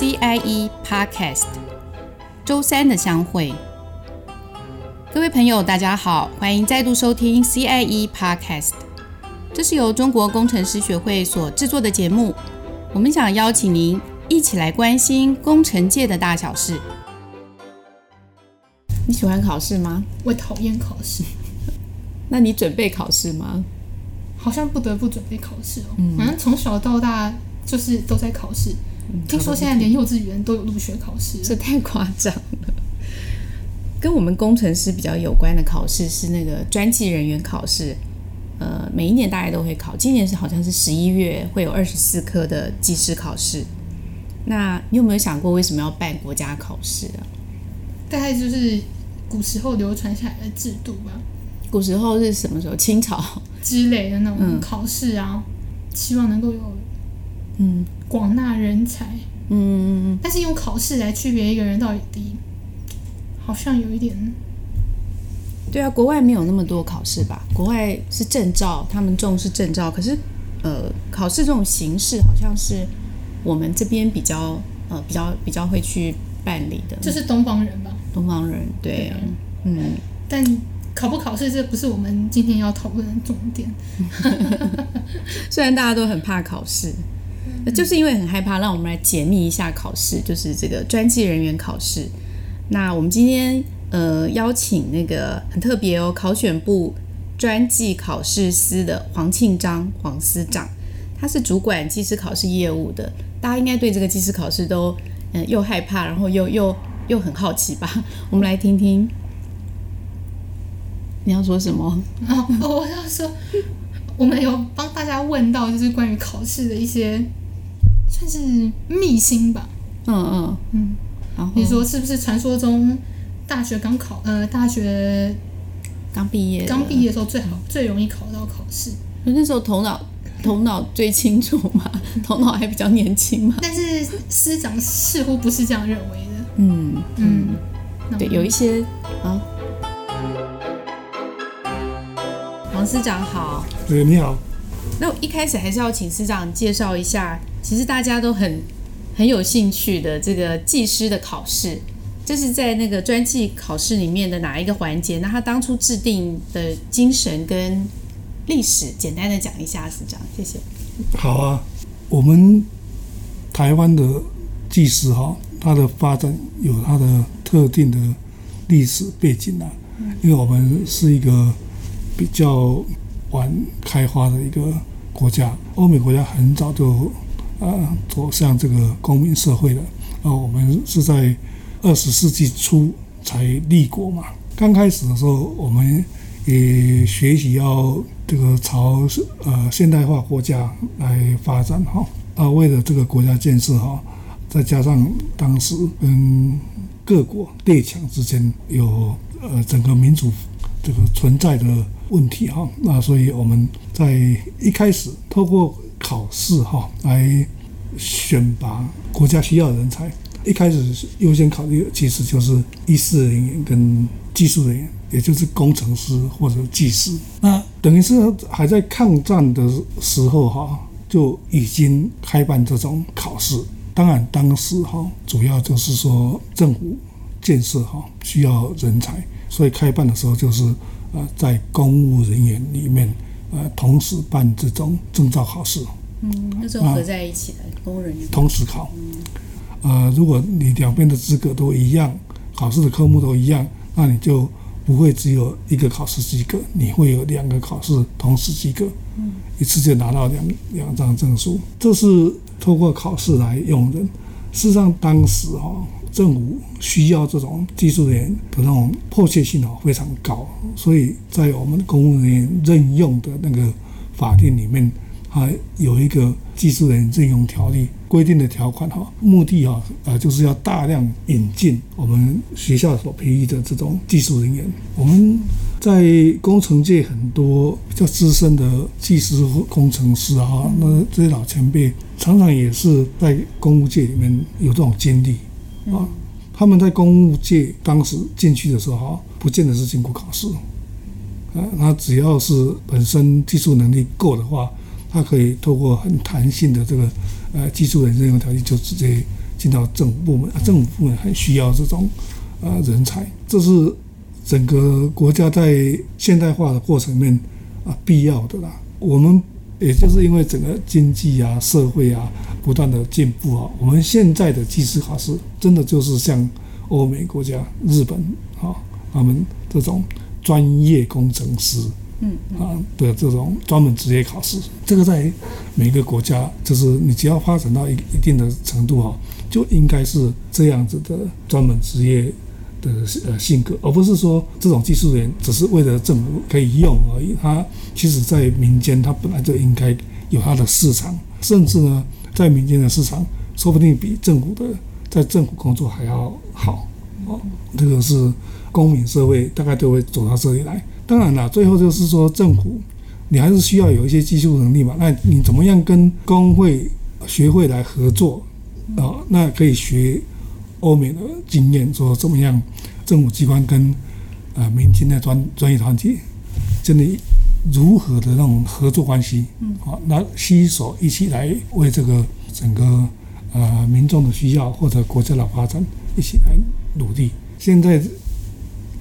CIE Podcast，周三的相会。各位朋友，大家好，欢迎再度收听 CIE Podcast。这是由中国工程师学会所制作的节目，我们想邀请您一起来关心工程界的大小事。你喜欢考试吗？我讨厌考试。那你准备考试吗？好像不得不准备考试哦。嗯，反正从小到大就是都在考试。嗯，听说现在连幼稚园都有入学考试，这太夸张了。跟我们工程师比较有关的考试是那个专技人员考试。呃，每一年大概都会考，今年是好像是十一月会有二十四科的技师考试。那你有没有想过为什么要办国家考试啊？大概就是古时候流传下来的制度吧。古时候是什么时候？清朝之类的那种考试啊，嗯、希望能够有嗯广纳人才嗯，但是用考试来区别一个人到底，好像有一点。对啊，国外没有那么多考试吧？国外是证照，他们重视证照。可是呃，考试这种形式好像是我们这边比较呃比较比较会去办理的。就是东方人吧？东方人对，对啊，嗯，但。考不考试，这不是我们今天要讨论的重点。虽然大家都很怕考试，就是因为很害怕。让我们来解密一下考试，就是这个专技人员考试。那我们今天呃邀请那个很特别哦，考选部专技考试司的黄庆章黄司长，他是主管技师考试业务的。大家应该对这个技师考试都嗯、呃、又害怕，然后又又又很好奇吧？我们来听听。你要说什么？哦，我要说，我们有帮大家问到，就是关于考试的一些，算是秘辛吧。嗯嗯嗯。然后比如说，是不是传说中大学刚考，呃，大学刚毕业，刚毕业的时候最好最容易考到考试？那时候头脑头脑最清楚嘛，头脑还比较年轻嘛。但是师长似乎不是这样认为的。嗯嗯，对，有一些啊。黄司长好，对，你好。那我一开始还是要请司长介绍一下，其实大家都很很有兴趣的这个技师的考试，这是在那个专技考试里面的哪一个环节？那他当初制定的精神跟历史，简单的讲一下，司长，谢谢。好啊，我们台湾的技师哈，它的发展有它的特定的历史背景啊，因为我们是一个。比较晚开发的一个国家，欧美国家很早就呃走向这个公民社会了，啊，我们是在二十世纪初才立国嘛。刚开始的时候，我们也学习要这个朝呃现代化国家来发展哈，啊，为了这个国家建设哈，再加上当时跟各国列强之间有呃整个民主这个存在的。问题哈，那所以我们在一开始透过考试哈来选拔国家需要的人才。一开始优先考虑其实就是医师人员跟技术人员，也就是工程师或者技师。那等于是还在抗战的时候哈，就已经开办这种考试。当然当时哈主要就是说政府建设哈需要人才，所以开办的时候就是。呃，在公务人员里面，呃，同时办这种证照考试。嗯，那时候合在一起的公务人员同时考。呃，如果你两边的资格都一样，考试的科目都一样，那你就不会只有一个考试及格，你会有两个考试同时及格，嗯，一次就拿到两两张证书。这是透过考试来用人。事实上，当时哈。政府需要这种技术人员的那种迫切性哦非常高，所以在我们公务人员任用的那个法定里面，还有一个技术人员任用条例规定的条款哈，目的哈呃就是要大量引进我们学校所培育的这种技术人员。我们在工程界很多比较资深的技师工程师啊，那这些老前辈常常也是在公务界里面有这种经历。啊，他们在公务界当时进去的时候，哈，不见得是经过考试。啊，他只要是本身技术能力够的话，他可以透过很弹性的这个呃技术人任用条件，就直接进到政府部门，啊，政府部门很需要这种呃人才，这是整个国家在现代化的过程里面啊必要的啦。我们也就是因为整个经济啊、社会啊不断的进步啊，我们现在的技师考试真的就是像欧美国家、日本啊他们这种专业工程师。嗯啊的这种专门职业考试，这个在每个国家，就是你只要发展到一一定的程度哈，就应该是这样子的专门职业的呃性格，而不是说这种技术员只是为了政府可以用而已。他其实在民间，他本来就应该有他的市场，甚至呢，在民间的市场，说不定比政府的在政府工作还要好哦。这个是公民社会大概都会走到这里来。当然了，最后就是说，政府你还是需要有一些技术能力嘛。那你怎么样跟工会、学会来合作啊？那可以学欧美的经验，说怎么样政府机关跟呃民间的专专业团体建立如何的那种合作关系？嗯啊，那携手一起来为这个整个呃民众的需要或者国家的发展一起来努力。现在。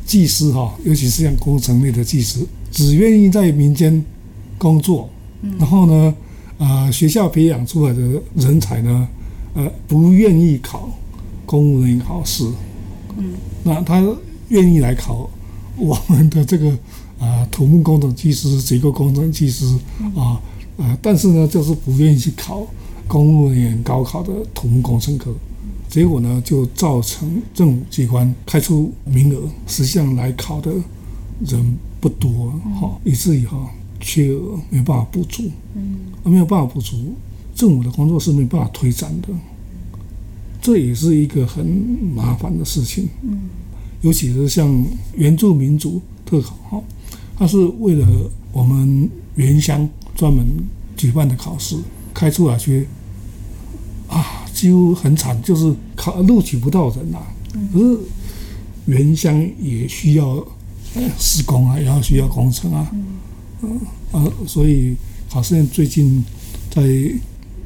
技师哈，尤其是像工程类的技师，只愿意在民间工作，然后呢，呃，学校培养出来的人才呢，呃，不愿意考公务员考试，嗯，那他愿意来考我们的这个呃土木工程技师、结构工程技师啊，呃，但是呢，就是不愿意去考公务员高考的土木工程科。结果呢，就造成政府机关开出名额，实际上来考的人不多，哈、嗯，以至于哈缺额没有办法补足，嗯，没有办法补足，政府的工作是没有办法推展的，这也是一个很麻烦的事情，嗯，尤其是像原住民族特考，哈，它是为了我们原乡专门举办的考试，开出来去啊。几乎很惨，就是考录取不到人呐、可是原乡也需要施工啊，然后需要工程啊。嗯、啊，所以考试院最近在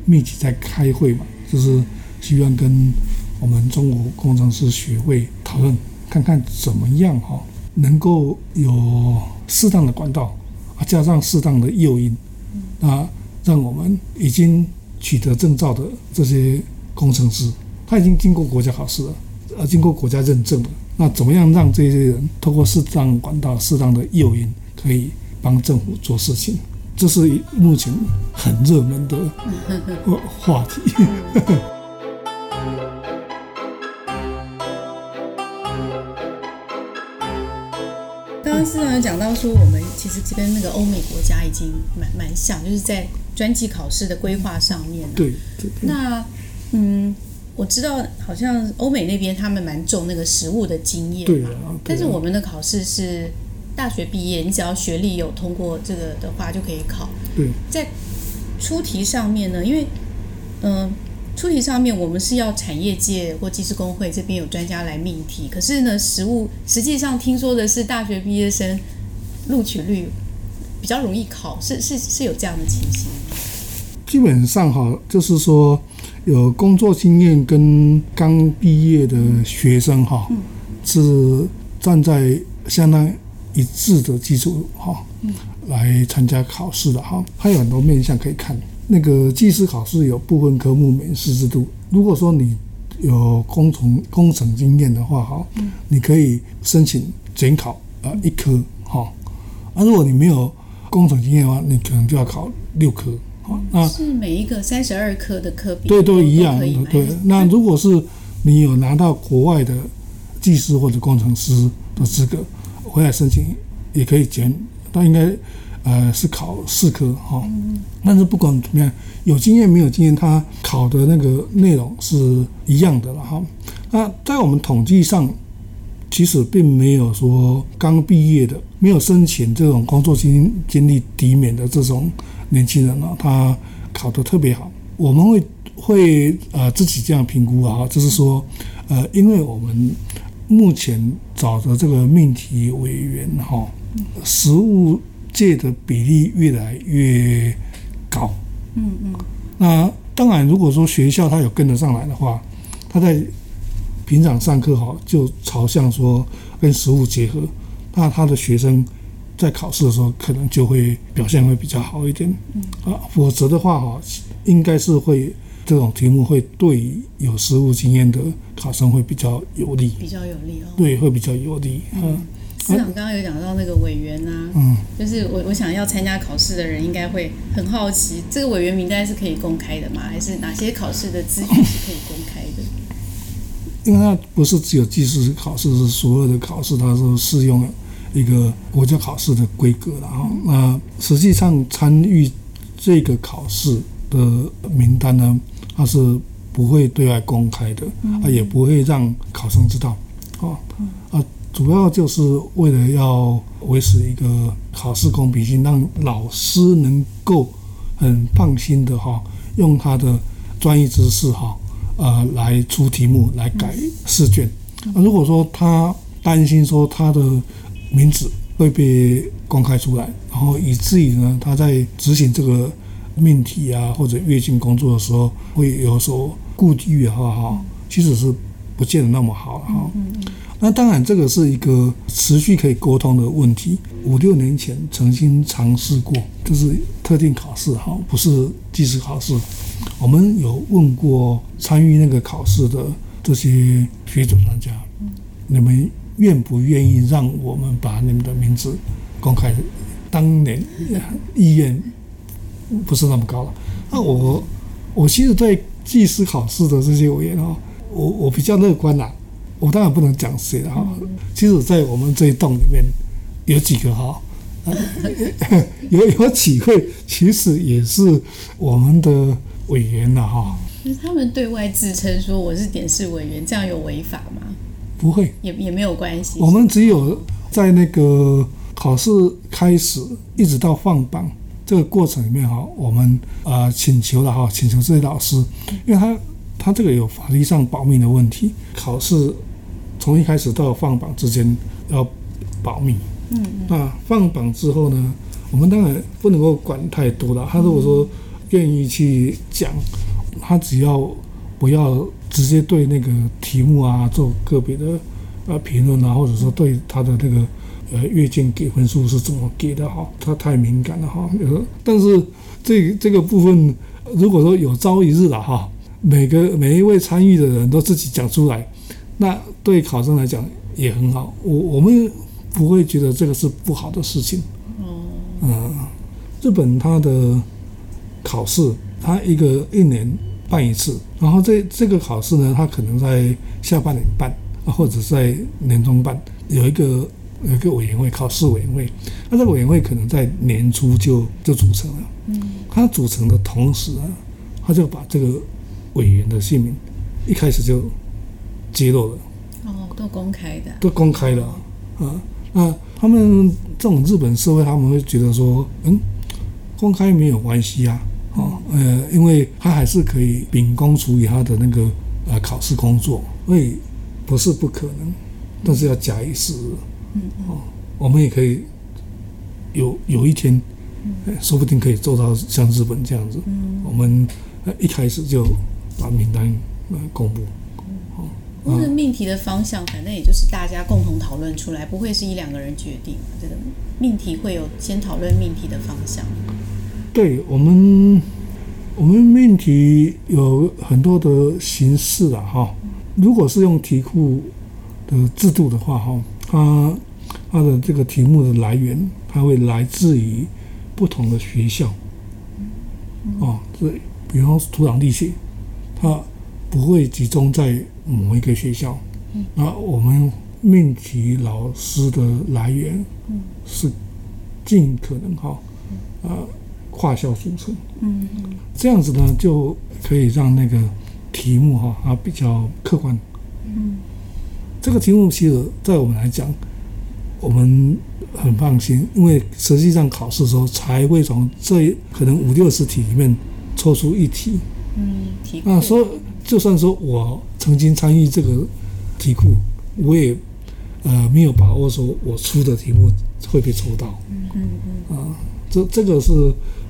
密集在开会嘛，就是希望跟我们中国工程师学会讨论，看看怎么样哈，能够有适当的管道啊，加上适当的诱因，啊，让我们已经取得证照的这些。工程师他已经经过国家考试了，呃，经过国家认证了。那怎么样让这些人通过适当管道、适当的诱因，可以帮政府做事情？这是目前很热门的话题。刚刚司长有讲到说，我们其实这边那个欧美国家已经蛮蛮像，就是在专技考试的规划上面。对对。那嗯，我知道，好像欧美那边他们蛮重那个实务的经验嘛。对啊。对啊。但是我们的考试是大学毕业，你只要学历有通过这个的话就可以考。对。在出题上面呢，因为嗯、呃，出题上面我们是要产业界或技师工会这边有专家来命题，可是呢，实物实际上听说的是大学毕业生录取率比较容易考，是是是有这样的情形。基本上哈，就是说。有工作经验跟刚毕业的学生哈，是站在相当一致的基础哈，来参加考试的哈。还有很多面向可以看。那个技师考试有部分科目免试制度。如果说你有工程工程经验的话哈，你可以申请减考啊一科哈。啊，如果你没有工程经验的话，你可能就要考六科。那是每一个三十二科的科别对都一样的对。那 如果是你有拿到国外的技师或者工程师的资格，回来申请也可以减，但应该呃是考四科哈。但是不管怎么样，有经验没有经验，他考的那个内容是一样的了哈。那在我们统计上，其实并没有说刚毕业的没有申请这种工作经经历抵免的这种。年轻人呢，他考得特别好，我们会会呃自己这样评估啊，就是说，呃，因为我们目前找的这个命题委员哈，实务界的比例越来越高，嗯嗯，那当然，如果说学校他有跟得上来的话，他在平常上课哈，就朝向说跟实物结合，那他的学生在考试的时候可能就会表现会比较好一点。嗯啊，否则的话哈，应该是会这种题目会对有实务经验的考生会比较有利，比较有利哦。对，会比较有利。嗯。司长刚刚有讲到那个委员啊，嗯，就是我我想要参加考试的人应该会很好奇，这个委员名单是可以公开的吗？还是哪些考试的资讯是可以公开的？因为它不是只有技师考试，是所有的考试，它是适用一个国家考试的规格的啊。那实际上参与这个考试的名单呢，它是不会对外公开的，啊，也不会让考生知道，哦，啊。主要就是为了要维持一个考试公平性，让老师能够很放心的哈，用他的专业知识哈，呃，来出题目来改试卷。如果说他担心说他的名字会被公开出来，然后以至于呢，他在执行这个命题啊或者阅卷工作的时候会有所顾虑的话哈，其实是不见得那么好哈。那当然，这个是一个持续可以沟通的问题。五六年前曾经尝试过，就是特定考试哈，不是技师考试。我们有问过参与那个考试的这些学者专家，你们愿不愿意让我们把你们的名字公开？当年意愿不是那么高了。那我我其实对技师考试的这些委员哈，我我比较乐观呐。我当然不能讲谁了哈，其实，在我们这一栋里面，有几个哈，有有几位其实也是我们的委员了哈。他们对外自称说我是点试委员，这样有违法吗？不会，也也没有关系。我们只有在那个考试开始一直到放榜这个过程里面哈，我们呃请求了哈，请求这些老师，因为他他这个有法律上保密的问题，考试。从一开始到放榜之间要保密。嗯，那放榜之后呢，我们当然不能够管太多了。他如果说愿意去讲，他只要不要直接对那个题目啊做个别的呃评论啊，或者说对他的那个呃阅卷给分数是怎么给的哈，他太敏感了哈。但是这这个部分，如果说有朝一日了哈，每个每一位参与的人都自己讲出来。那对考生来讲也很好，我我们不会觉得这个是不好的事情。嗯，日本它的考试，它一个一年办一次，然后这这个考试呢，它可能在下半年办，或者在年中办，有一个有一个委员会，考试委员会。那这个委员会可能在年初就就组成了。嗯，它组成的同时啊，他就把这个委员的姓名一开始就。揭露的哦，都公开的，都公开了啊。那他们这种日本社会，他们会觉得说，嗯，公开没有关系啊，哦，呃，因为他还是可以秉公处理他的那个呃考试工作，所以不是不可能，但是要假以时日。嗯哦，我们也可以有有一天，说不定可以做到像日本这样子。嗯，我们一开始就把名单呃公布。那个命题的方向，反正也就是大家共同讨论出来，不会是一两个人决定。这个命题会有先讨论命题的方向。对我们，我们命题有很多的形式啊，哈。如果是用题库的制度的话，哈，它它的这个题目的来源，它会来自于不同的学校。哦，对，比方说土壤地学，它不会集中在。某一个学校，那我们命题老师的来源是尽可能哈，啊，跨校组成，嗯，这样子呢就可以让那个题目哈啊比较客观，嗯，这个题目其实在我们来讲，我们很放心，因为实际上考试的时候才会从这可能五六十题里面抽出一题，嗯，题啊，所以。就算说我曾经参与这个题库，我也呃没有把握说我出的题目会被抽到。嗯嗯嗯。啊，这这个是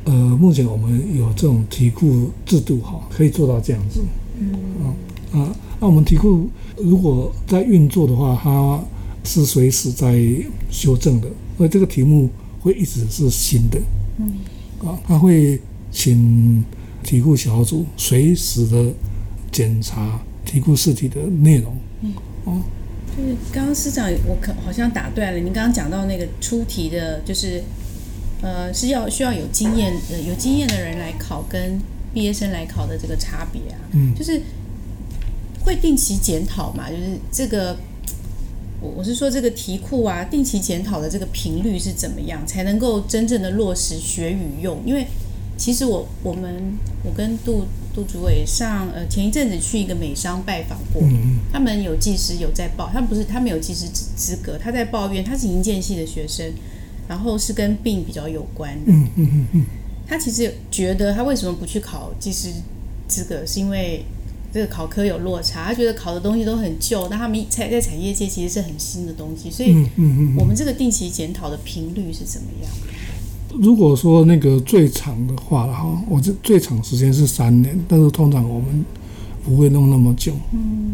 呃目前我们有这种题库制度哈，可以做到这样子。嗯。啊啊那我们题库如果在运作的话，它是随时在修正的，而这个题目会一直是新的。嗯，啊，他会请题库小组随时的检查题库试题的内容。嗯，哦，就是刚刚师长，我可好像打断了。您刚刚讲到那个出题的，就是呃，是要需要有经验呃有经验的人来考，跟毕业生来考的这个差别啊。嗯，就是会定期检讨嘛，就是这个。我我是说这个题库啊，定期检讨的这个频率是怎么样，才能够真正的落实学与用？因为其实我我们我跟杜杜主委上呃前一阵子去一个美商拜访过，嗯、他们有技师有在报，他们不是他们有技师资格，他在抱怨他是营建系的学生，然后是跟病比较有关的，嗯嗯嗯，他其实觉得他为什么不去考技师资格，是因为。这个考科有落差，他觉得考的东西都很旧，但他们在在产业界其实是很新的东西，所以，我们这个定期检讨的频率是怎么样？如果说那个最长的话哈，我这最长时间是三年，但是通常我们不会弄那么久，嗯，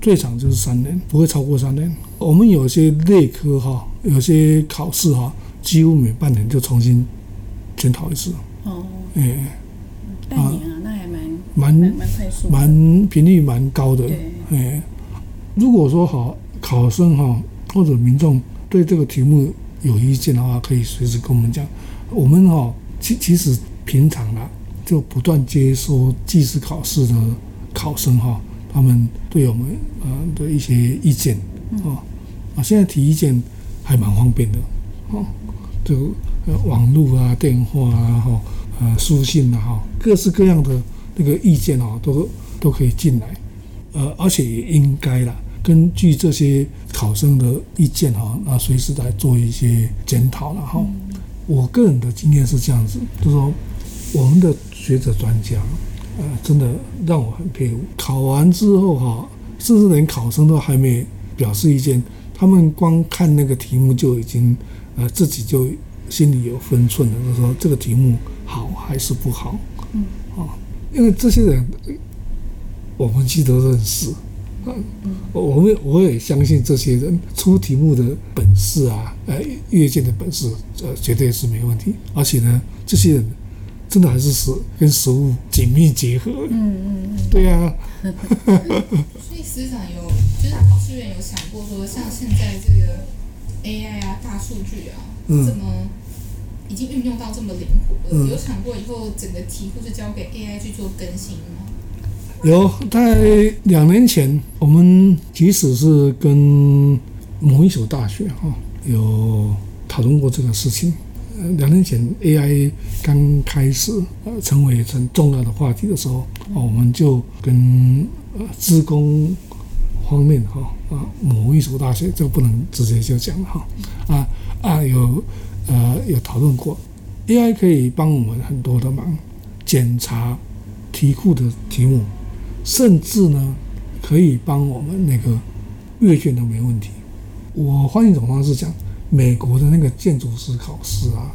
最长就是三年，不会超过三年。我们有些内科哈，有些考试哈，几乎每半年就重新检讨一次。哦，哎，半年啊。蛮蛮快速，蛮频率蛮高的。哎，如果说好考生哈或者民众对这个题目有意见的话，可以随时跟我们讲。我们哈其其实平常啊就不断接收技师考试的考生哈，他们对我们呃的一些意见啊啊，现在提意见还蛮方便的哦，就网络啊、电话啊、哈呃书信啊哈，各式各样的。那个意见哦，都都可以进来，呃，而且也应该啦，根据这些考生的意见哈，那，随时来做一些检讨了哈。我个人的经验是这样子，就是说我们的学者专家，呃，真的让我很佩服。考完之后哈，甚至连考生都还没表示意见，他们光看那个题目就已经，呃，自己就心里有分寸了，就是说这个题目好还是不好，嗯，啊。因为这些人，我们其实都认识，啊，我们我也相信这些人出题目的本事啊，呃，阅卷的本事，呃，绝对是没问题。而且呢，这些人真的还是实跟实物紧密结合。嗯嗯嗯，对呀。所以师长有，就是考试院有想过说，像现在这个 AI 啊、大数据啊，这么？已经运用到这么灵活了，有想过以后整个题库是交给 AI 去做更新吗？有，在两年前，我们即使是跟某一所大学哈有讨论过这个事情。呃，两年前 AI 刚开始呃成为很重要的话题的时候，我们就跟呃资工方面哈啊某一所大学就不能直接就讲了哈啊啊有。呃，有讨论过，AI 可以帮我们很多的忙，检查题库的题目，甚至呢，可以帮我们那个阅卷都没问题。我换一种方式讲，美国的那个建筑师考试啊，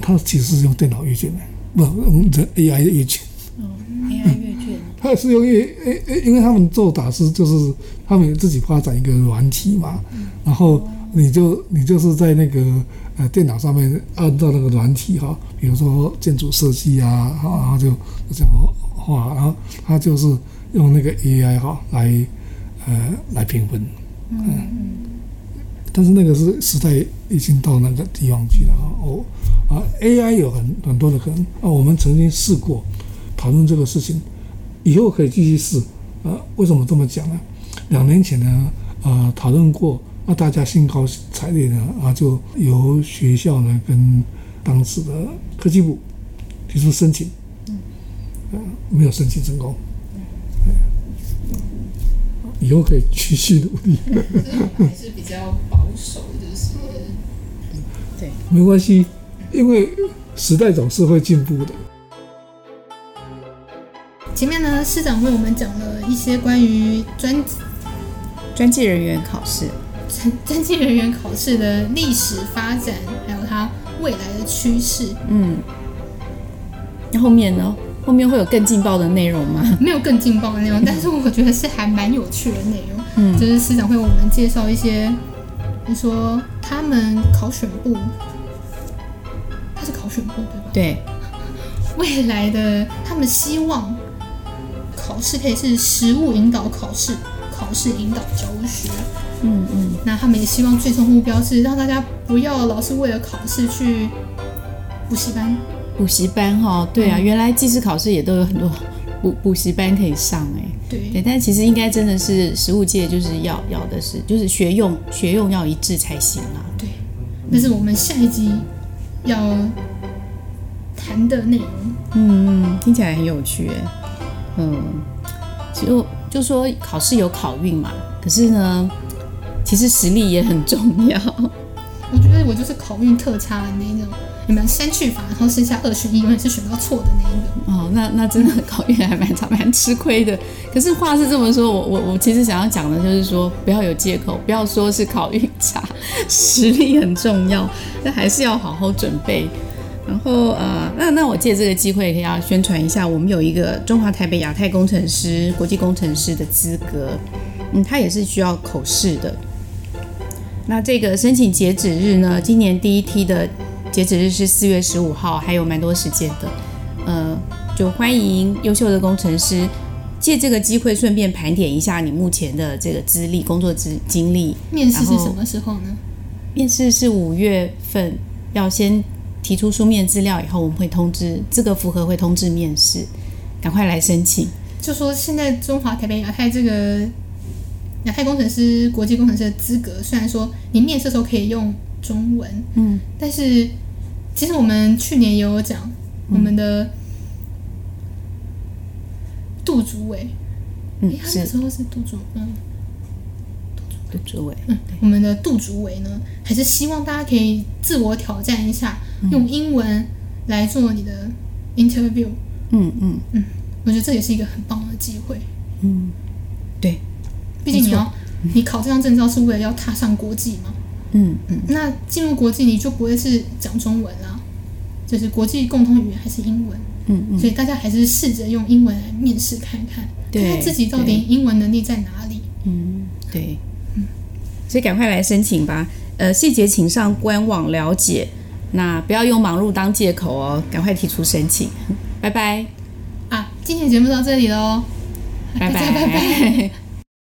他其实是用电脑阅卷的，不，用这 AI 阅卷。哦，AI 阅卷。他是用 A A，因为他们做打师就是他们自己发展一个软体嘛，然后你就你就是在那个。呃，电脑上面按照那个软体哈，比如说建筑设计啊，然后就这样画，然后他就是用那个 AI 哈来呃来评分，嗯，但是那个是时代已经到那个地方去了哦啊，AI 有很很多的可能啊，我们曾经试过讨论这个事情，以后可以继续试啊，为什么这么讲呢？两年前呢，呃，讨论过。那大家兴高采烈的啊，就由学校呢跟当时的科技部提出申请，嗯，没有申请成功，嗯，以后可以继续努力。还是比较保守，就是对，没关系，因为时代总是会进步的。前面呢，师长为我们讲了一些关于专专技人员考试。专技人员考试的历史发展，还有它未来的趋势。嗯，那后面呢？后面会有更劲爆的内容吗？没有更劲爆的内容，但是我觉得是还蛮有趣的内容。嗯，就是师长会为我们介绍一些，比如说他们考选部，他是考选部对吧？对。未来的他们希望考试可以是实物引导考试，考试引导教学。嗯嗯。那他们也希望最终目标是让大家不要老是为了考试去补习班。补习班哈，对啊，嗯、原来技师考试也都有很多补补习班可以上哎，对对，但其实应该真的是实务界就是要要的是，就是学用学用要一致才行啊。对，那是我们下一集要谈的内容。嗯嗯，听起来很有趣哎。嗯，就就说考试有考运嘛，可是呢，其实实力也很重要。我就是考运特差的那一种。你们三去法，然后剩下二选一，永远是选到错的那一个。哦，那那真的考验还蛮长，蛮吃亏的。可是话是这么说，我我我其实想要讲的就是说，不要有借口，不要说是考运差，实力很重要，但还是要好好准备。然后呃，那那我借这个机会，可以要宣传一下，我们有一个中华台北亚太工程师国际工程师的资格，嗯，它也是需要口试的。那这个申请截止日呢，今年第一梯的。截止日是四月十五号，还有蛮多时间的，呃，就欢迎优秀的工程师借这个机会顺便盘点一下你目前的这个资历、工作资经历。面试是什么时候呢？面试是五月份，要先提出书面资料，以后我们会通知资格符合会通知面试，赶快来申请。就说现在中华台北亚太这个亚太工程师、国际工程师的资格，虽然说你面试的时候可以用中文，嗯，但是。其实我们去年也有讲，我们的杜主委，嗯，他那时候是杜主，嗯，杜主委，嗯，我们的杜主委呢，还是希望大家可以自我挑战一下，用英文来做你的 interview，嗯嗯。嗯，我觉得这也是一个很棒的机会，嗯，对，毕竟你要你考这张证照是为了要踏上国际嘛。嗯嗯，那进入国际你就不会是讲中文啦，就是国际共同语言还是英文，嗯嗯，所以大家还是试着用英文来面试看看，对，看看自己到底英文能力在哪里。嗯，对，嗯，所以赶快来申请吧，呃，细节请上官网了解，那不要用忙碌当借口哦，赶快提出申请，拜拜。啊，今天节目到这里喽，拜拜。拜拜。